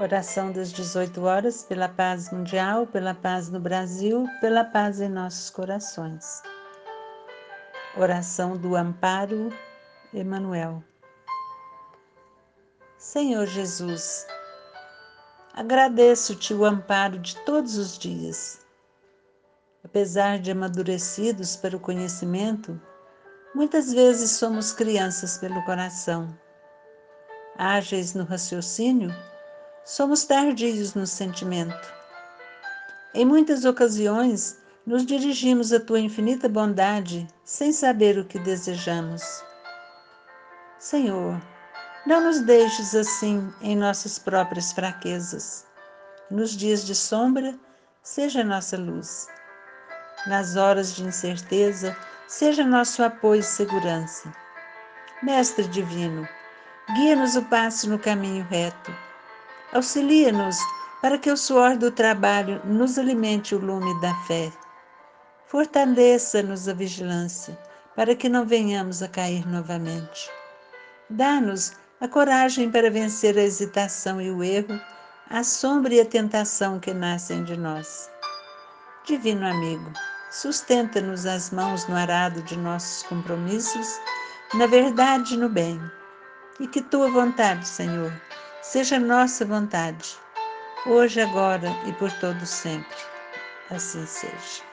Oração das 18 horas pela paz mundial, pela paz no Brasil, pela paz em nossos corações. Oração do amparo, Emanuel. Senhor Jesus, agradeço-te o amparo de todos os dias. Apesar de amadurecidos para o conhecimento, muitas vezes somos crianças pelo coração. Ágeis no raciocínio, somos tardios no sentimento. Em muitas ocasiões, nos dirigimos à tua infinita bondade sem saber o que desejamos. Senhor, não nos deixes assim em nossas próprias fraquezas. Nos dias de sombra, seja nossa luz. Nas horas de incerteza, seja nosso apoio e segurança. Mestre Divino, guia-nos o passo no caminho reto Auxilia-nos para que o suor do trabalho nos alimente o lume da fé. Fortaleça-nos a vigilância, para que não venhamos a cair novamente. Dá-nos a coragem para vencer a hesitação e o erro, a sombra e a tentação que nascem de nós. Divino amigo, sustenta-nos as mãos no arado de nossos compromissos, na verdade e no bem. E que tua vontade, Senhor, Seja nossa vontade, hoje, agora e por todo sempre. Assim seja.